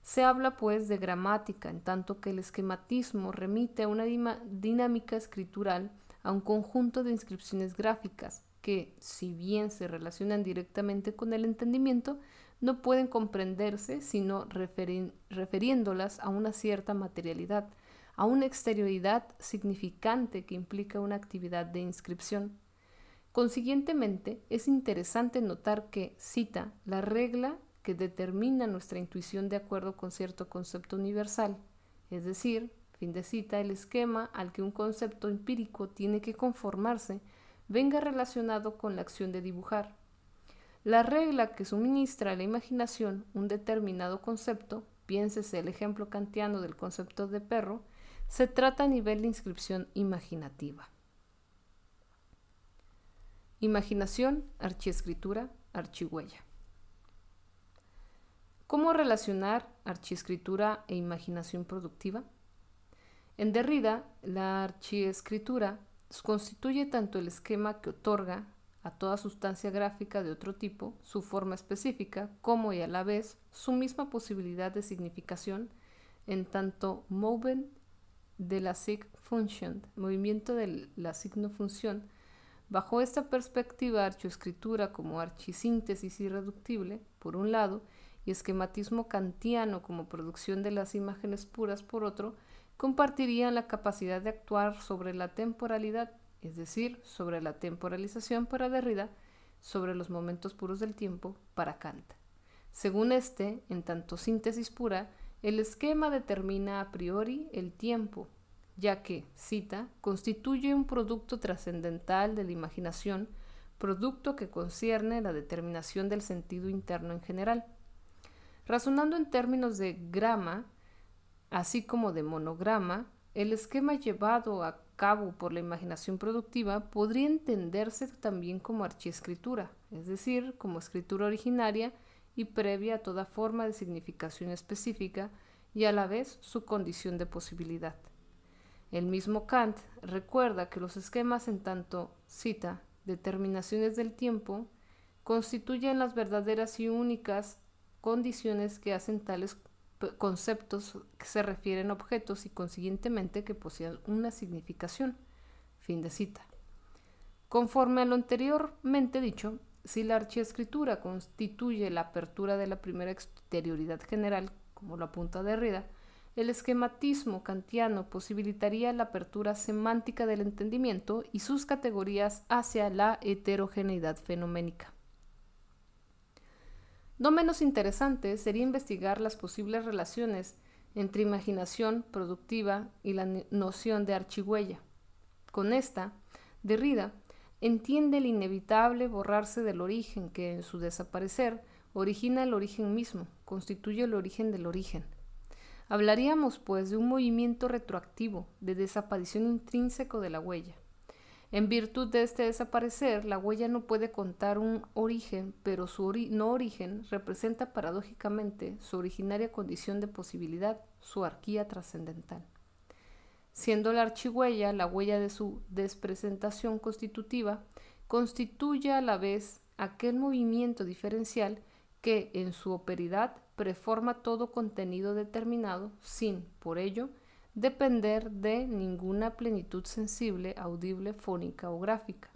se habla pues de gramática, en tanto que el esquematismo remite a una dinámica escritural, a un conjunto de inscripciones gráficas que, si bien se relacionan directamente con el entendimiento, no pueden comprenderse sino refiriéndolas a una cierta materialidad, a una exterioridad significante que implica una actividad de inscripción. Consiguientemente, es interesante notar que, cita, la regla que determina nuestra intuición de acuerdo con cierto concepto universal, es decir, fin de cita, el esquema al que un concepto empírico tiene que conformarse venga relacionado con la acción de dibujar. La regla que suministra a la imaginación un determinado concepto, piénsese el ejemplo kantiano del concepto de perro, se trata a nivel de inscripción imaginativa. Imaginación, archiescritura, archihuella. ¿Cómo relacionar archiescritura e imaginación productiva? En Derrida, la archiescritura constituye tanto el esquema que otorga a toda sustancia gráfica de otro tipo su forma específica, como y a la vez su misma posibilidad de significación, en tanto movement de la sig function, movimiento de la signo función, bajo esta perspectiva archiescritura como archisíntesis irreductible, por un lado, esquematismo kantiano como producción de las imágenes puras por otro, compartirían la capacidad de actuar sobre la temporalidad, es decir, sobre la temporalización para Derrida, sobre los momentos puros del tiempo para Kant. Según este, en tanto síntesis pura, el esquema determina a priori el tiempo, ya que, cita, constituye un producto trascendental de la imaginación, producto que concierne la determinación del sentido interno en general. Razonando en términos de grama, así como de monograma, el esquema llevado a cabo por la imaginación productiva podría entenderse también como archiescritura, es decir, como escritura originaria y previa a toda forma de significación específica y a la vez su condición de posibilidad. El mismo Kant recuerda que los esquemas en tanto, cita, determinaciones del tiempo, constituyen las verdaderas y únicas condiciones que hacen tales conceptos que se refieren a objetos y consiguientemente que poseen una significación. Fin de cita. Conforme a lo anteriormente dicho, si la archiescritura constituye la apertura de la primera exterioridad general, como lo apunta Derrida, el esquematismo kantiano posibilitaría la apertura semántica del entendimiento y sus categorías hacia la heterogeneidad fenoménica. No menos interesante sería investigar las posibles relaciones entre imaginación productiva y la noción de archihuella. Con esta, Derrida entiende el inevitable borrarse del origen que en su desaparecer origina el origen mismo, constituye el origen del origen. Hablaríamos, pues, de un movimiento retroactivo, de desaparición intrínseco de la huella. En virtud de este desaparecer, la huella no puede contar un origen, pero su no origen representa paradójicamente su originaria condición de posibilidad, su arquía trascendental. Siendo la archihuella la huella de su despresentación constitutiva, constituye a la vez aquel movimiento diferencial que en su operidad preforma todo contenido determinado sin, por ello, depender de ninguna plenitud sensible, audible, fónica o gráfica,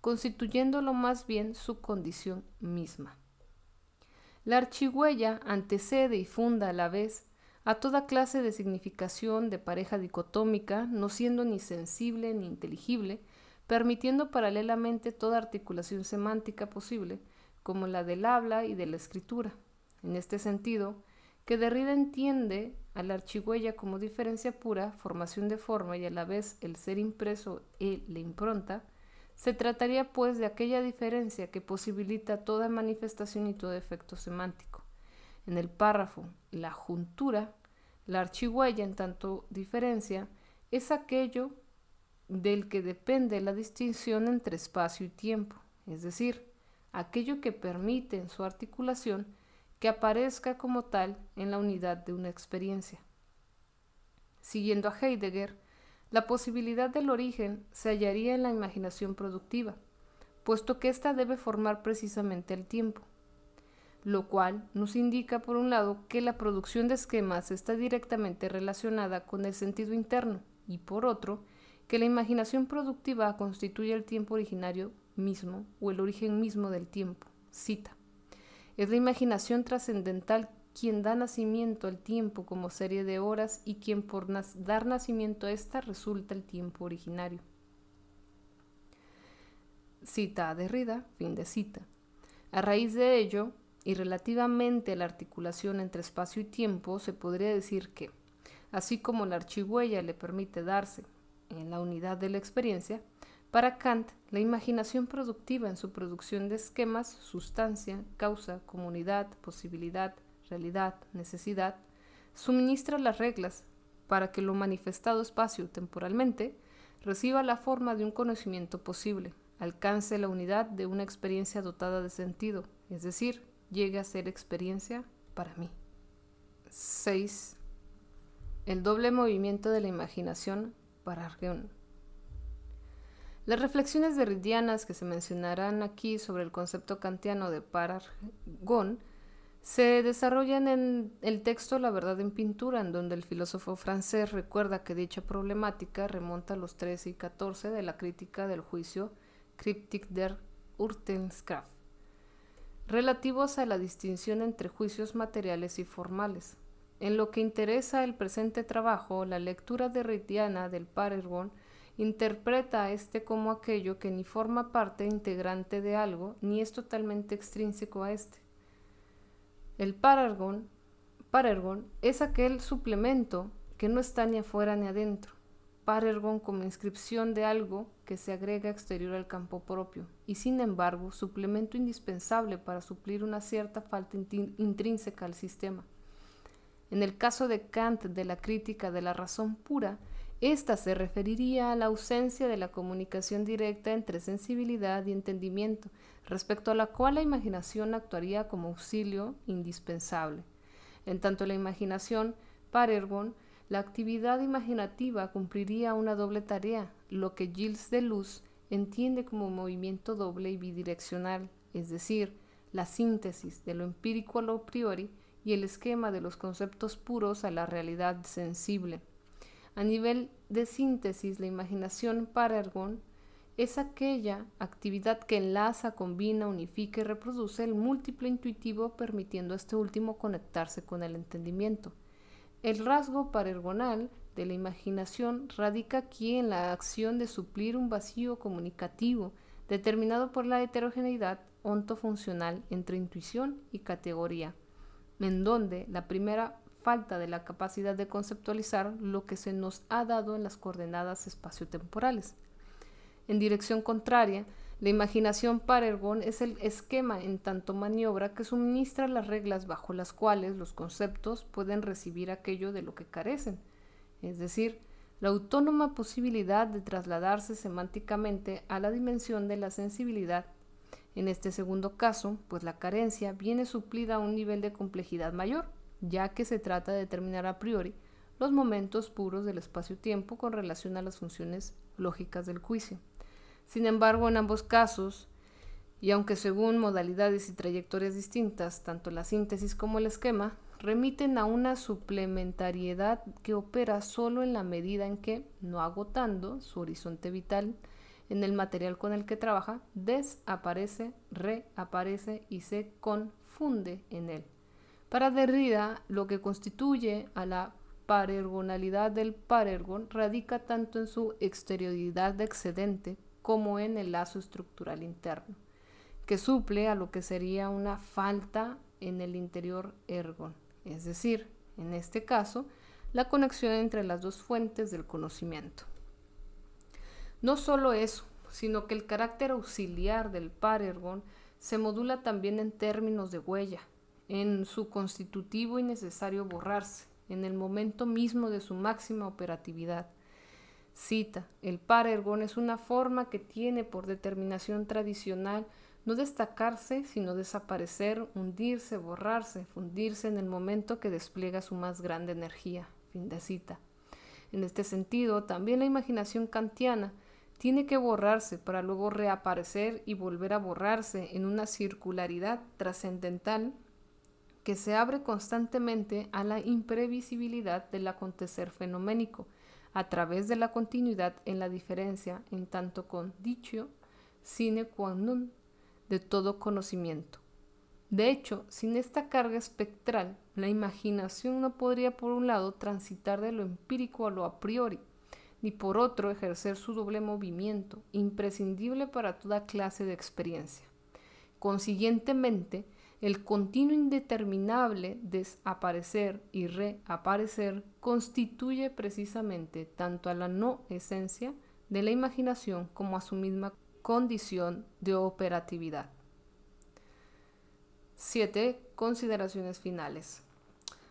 constituyéndolo más bien su condición misma. La archigüeya antecede y funda a la vez a toda clase de significación de pareja dicotómica, no siendo ni sensible ni inteligible, permitiendo paralelamente toda articulación semántica posible, como la del habla y de la escritura. En este sentido, que Derrida entiende a la archigüeya como diferencia pura, formación de forma y a la vez el ser impreso y la impronta, se trataría pues de aquella diferencia que posibilita toda manifestación y todo efecto semántico. En el párrafo, la juntura, la archigüeya en tanto diferencia, es aquello del que depende la distinción entre espacio y tiempo, es decir, aquello que permite en su articulación que aparezca como tal en la unidad de una experiencia. Siguiendo a Heidegger, la posibilidad del origen se hallaría en la imaginación productiva, puesto que ésta debe formar precisamente el tiempo, lo cual nos indica, por un lado, que la producción de esquemas está directamente relacionada con el sentido interno y, por otro, que la imaginación productiva constituye el tiempo originario mismo o el origen mismo del tiempo. Cita. Es la imaginación trascendental quien da nacimiento al tiempo como serie de horas y quien por dar nacimiento a ésta resulta el tiempo originario. Cita a Derrida, fin de cita. A raíz de ello, y relativamente a la articulación entre espacio y tiempo, se podría decir que, así como la archigüeya le permite darse en la unidad de la experiencia, para Kant, la imaginación productiva en su producción de esquemas, sustancia, causa, comunidad, posibilidad, realidad, necesidad, suministra las reglas para que lo manifestado espacio-temporalmente reciba la forma de un conocimiento posible, alcance la unidad de una experiencia dotada de sentido, es decir, llegue a ser experiencia para mí. 6. El doble movimiento de la imaginación para Argeon. Las reflexiones derridianas que se mencionarán aquí sobre el concepto kantiano de parargón se desarrollan en el texto La verdad en pintura, en donde el filósofo francés recuerda que dicha problemática remonta a los 13 y 14 de la crítica del juicio Cryptic der Urtenskraft, relativos a la distinción entre juicios materiales y formales. En lo que interesa el presente trabajo, la lectura derridiana del parergón interpreta a este como aquello que ni forma parte integrante de algo, ni es totalmente extrínseco a este. El parergon, parergon es aquel suplemento que no está ni afuera ni adentro. Parergon como inscripción de algo que se agrega exterior al campo propio, y sin embargo suplemento indispensable para suplir una cierta falta intrínseca al sistema. En el caso de Kant de la crítica de la razón pura, esta se referiría a la ausencia de la comunicación directa entre sensibilidad y entendimiento, respecto a la cual la imaginación actuaría como auxilio indispensable. En tanto la imaginación, para Ergon, la actividad imaginativa cumpliría una doble tarea, lo que Gilles Deleuze entiende como movimiento doble y bidireccional, es decir, la síntesis de lo empírico a lo priori y el esquema de los conceptos puros a la realidad sensible. A nivel de síntesis, la imaginación para es aquella actividad que enlaza, combina, unifica y reproduce el múltiple intuitivo permitiendo a este último conectarse con el entendimiento. El rasgo parergonal de la imaginación radica aquí en la acción de suplir un vacío comunicativo determinado por la heterogeneidad ontofuncional entre intuición y categoría, en donde la primera falta de la capacidad de conceptualizar lo que se nos ha dado en las coordenadas espaciotemporales. En dirección contraria, La imaginación para Ergon es el esquema en tanto maniobra que suministra las reglas bajo las cuales los conceptos pueden recibir aquello de lo que carecen, es decir, la autónoma posibilidad de trasladarse semánticamente a la dimensión de la sensibilidad. En este segundo caso, pues la carencia viene suplida a un nivel de complejidad mayor, ya que se trata de determinar a priori los momentos puros del espacio-tiempo con relación a las funciones lógicas del juicio. Sin embargo, en ambos casos, y aunque según modalidades y trayectorias distintas, tanto la síntesis como el esquema remiten a una suplementariedad que opera solo en la medida en que, no agotando su horizonte vital en el material con el que trabaja, desaparece, reaparece y se confunde en él. Para Derrida, lo que constituye a la parergonalidad del parergon radica tanto en su exterioridad de excedente como en el lazo estructural interno, que suple a lo que sería una falta en el interior ergon, es decir, en este caso, la conexión entre las dos fuentes del conocimiento. No solo eso, sino que el carácter auxiliar del par ergon se modula también en términos de huella, en su constitutivo y necesario borrarse, en el momento mismo de su máxima operatividad, Cita, el par ergon es una forma que tiene por determinación tradicional no destacarse, sino desaparecer, hundirse, borrarse, fundirse en el momento que despliega su más grande energía. Fin de cita. En este sentido, también la imaginación kantiana tiene que borrarse para luego reaparecer y volver a borrarse en una circularidad trascendental que se abre constantemente a la imprevisibilidad del acontecer fenoménico, a través de la continuidad en la diferencia en tanto con dicho sine qua non de todo conocimiento. De hecho, sin esta carga espectral, la imaginación no podría por un lado transitar de lo empírico a lo a priori, ni por otro ejercer su doble movimiento, imprescindible para toda clase de experiencia. Consiguientemente, el continuo indeterminable desaparecer y reaparecer constituye precisamente tanto a la no esencia de la imaginación como a su misma condición de operatividad. 7. Consideraciones finales.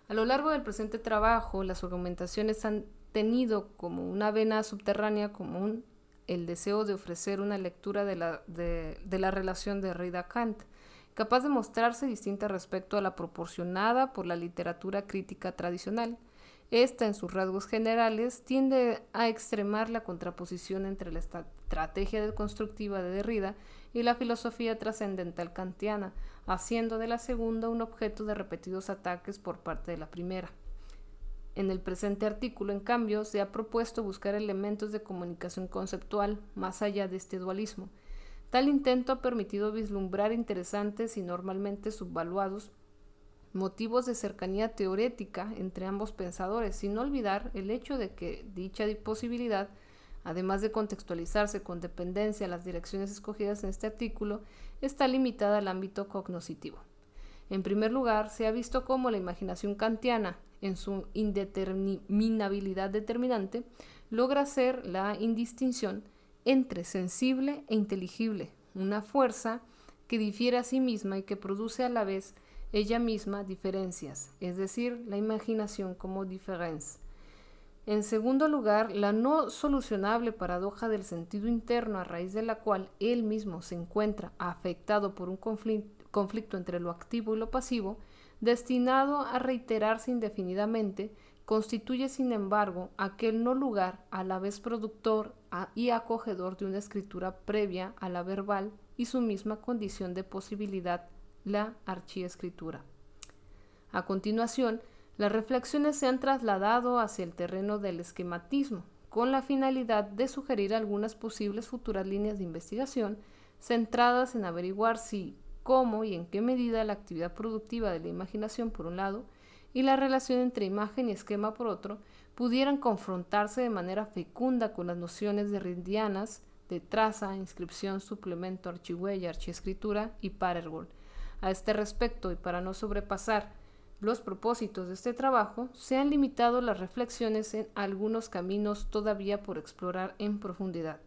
A lo largo del presente trabajo, las argumentaciones han tenido como una vena subterránea común el deseo de ofrecer una lectura de la, de, la relación de Rida-Kant capaz de mostrarse distinta respecto a la proporcionada por la literatura crítica tradicional. Esta, en sus rasgos generales, tiende a extremar la contraposición entre la estrategia constructiva de Derrida y la filosofía trascendental kantiana, haciendo de la segunda un objeto de repetidos ataques por parte de la primera. En el presente artículo, en cambio, se ha propuesto buscar elementos de comunicación conceptual más allá de este dualismo, Tal intento ha permitido vislumbrar interesantes y normalmente subvaluados motivos de cercanía teorética entre ambos pensadores, sin olvidar el hecho de que dicha posibilidad, además de contextualizarse con dependencia a las direcciones escogidas en este artículo, está limitada al ámbito cognoscitivo. En primer lugar, se ha visto cómo la imaginación kantiana, en su indeterminabilidad determinante, logra hacer la indistinción entre sensible e inteligible, una fuerza que difiere a sí misma y que produce a la vez ella misma diferencias, es decir, la imaginación como diferencia. En segundo lugar, la no solucionable paradoja del sentido interno a raíz de la cual él mismo se encuentra afectado por un conflicto entre lo activo y lo pasivo, destinado a reiterarse indefinidamente, constituye sin embargo aquel no lugar a la vez productor y acogedor de una escritura previa a la verbal y su misma condición de posibilidad, la archiescritura. A continuación, las reflexiones se han trasladado hacia el terreno del esquematismo, con la finalidad de sugerir algunas posibles futuras líneas de investigación centradas en averiguar si, cómo y en qué medida la actividad productiva de la imaginación, por un lado, y la relación entre imagen y esquema, por otro, pudieran confrontarse de manera fecunda con las nociones derridianas de traza, inscripción, suplemento, archihuella, archiescritura y parergol. A este respecto, y para no sobrepasar los propósitos de este trabajo, se han limitado las reflexiones en algunos caminos todavía por explorar en profundidad.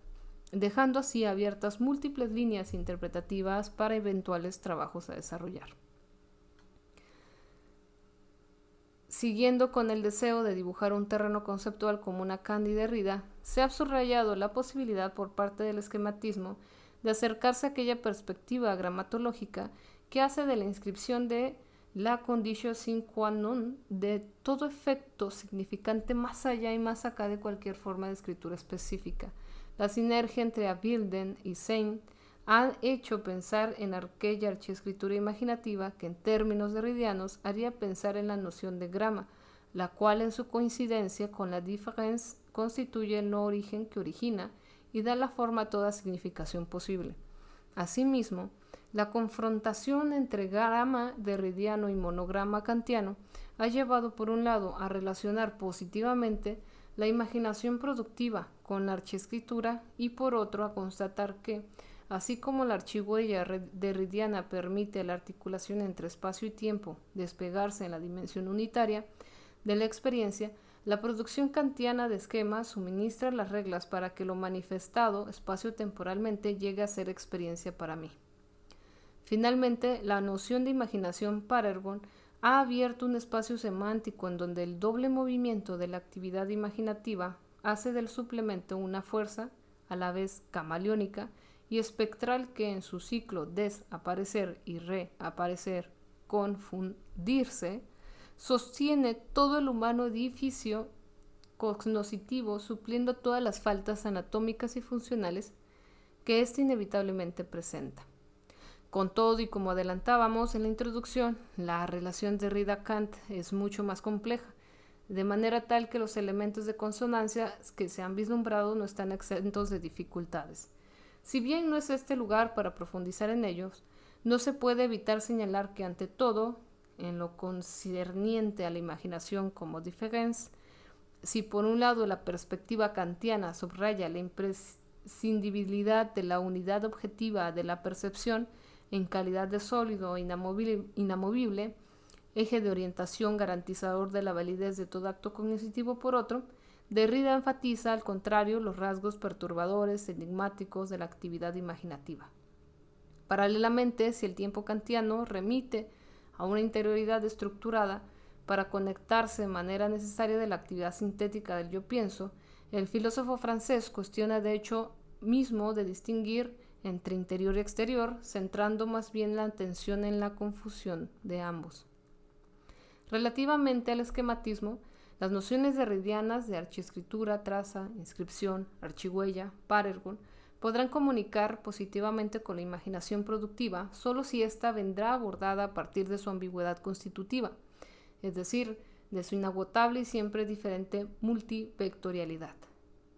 dejando así abiertas múltiples líneas interpretativas para eventuales trabajos a desarrollar. Siguiendo con el deseo de dibujar un terreno conceptual como una cándida Derrida, se ha subrayado la posibilidad por parte del esquematismo de acercarse a aquella perspectiva gramatológica que hace de la inscripción de la condición sine qua non de todo efecto significante más allá y más acá de cualquier forma de escritura específica. La sinergia entre Abilden y Sein han hecho pensar en aquella archiescritura imaginativa que en términos derridianos haría pensar en la noción de grama, la cual en su coincidencia con la difference constituye el no origen que origina y da la forma a toda significación posible. Asimismo, la confrontación entre grama derridiano y monograma kantiano ha llevado por un lado a relacionar positivamente la imaginación productiva con la archiescritura y por otro a constatar que, así como la archihuella derridiana permite la articulación entre espacio y tiempo despegarse en la dimensión unitaria de la experiencia, la producción kantiana de esquemas suministra las reglas para que lo manifestado espacio-temporalmente llegue a ser experiencia para mí. Finalmente, la noción de imaginación para Ergon ha abierto un espacio semántico en donde el doble movimiento de la actividad imaginativa hace del suplemento una fuerza, a la vez camaleónica y espectral que en su ciclo desaparecer y reaparecer, confundirse, sostiene todo el humano edificio cognoscitivo supliendo todas las faltas anatómicas y funcionales que éste inevitablemente presenta. Con todo y como adelantábamos en la introducción, la relación de Rida-Kant es mucho más compleja, de manera tal que los elementos de consonancia que se han vislumbrado no están exentos de dificultades. Si bien no es este lugar para profundizar en ellos, no se puede evitar señalar que ante todo, en lo concerniente a la imaginación como diferencia, si por un lado la perspectiva kantiana subraya la imprescindibilidad de la unidad objetiva de la percepción, en calidad de sólido inamovible, inamovible, eje de orientación garantizador de la validez de todo acto cognitivo por otro, Derrida enfatiza, al contrario, los rasgos perturbadores, enigmáticos de la actividad imaginativa. Paralelamente, si el tiempo kantiano remite a una interioridad estructurada para conectarse de manera necesaria de la actividad sintética del yo pienso, el filósofo francés cuestiona de hecho mismo de distinguir entre interior y exterior, centrando más bien la atención en la confusión de ambos. Relativamente al esquematismo, las nociones derridianas de archiescritura, traza, inscripción, archihuella, parergon, podrán comunicar positivamente con la imaginación productiva solo si ésta vendrá abordada a partir de su ambigüedad constitutiva, es decir, de su inagotable y siempre diferente multivectorialidad.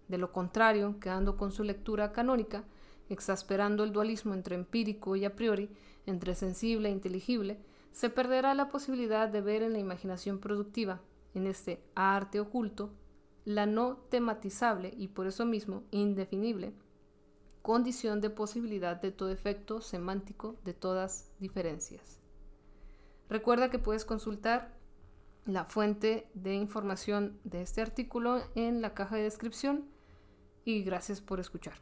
De lo contrario, quedando con su lectura canónica, exasperando el dualismo entre empírico y a priori, entre sensible e inteligible, se perderá la posibilidad de ver en la imaginación productiva, en este arte oculto, la no tematizable y por eso mismo indefinible condición de posibilidad de todo efecto semántico de todas diferencias. Recuerda que puedes consultar la fuente de información de este artículo en la caja de descripción y gracias por escuchar.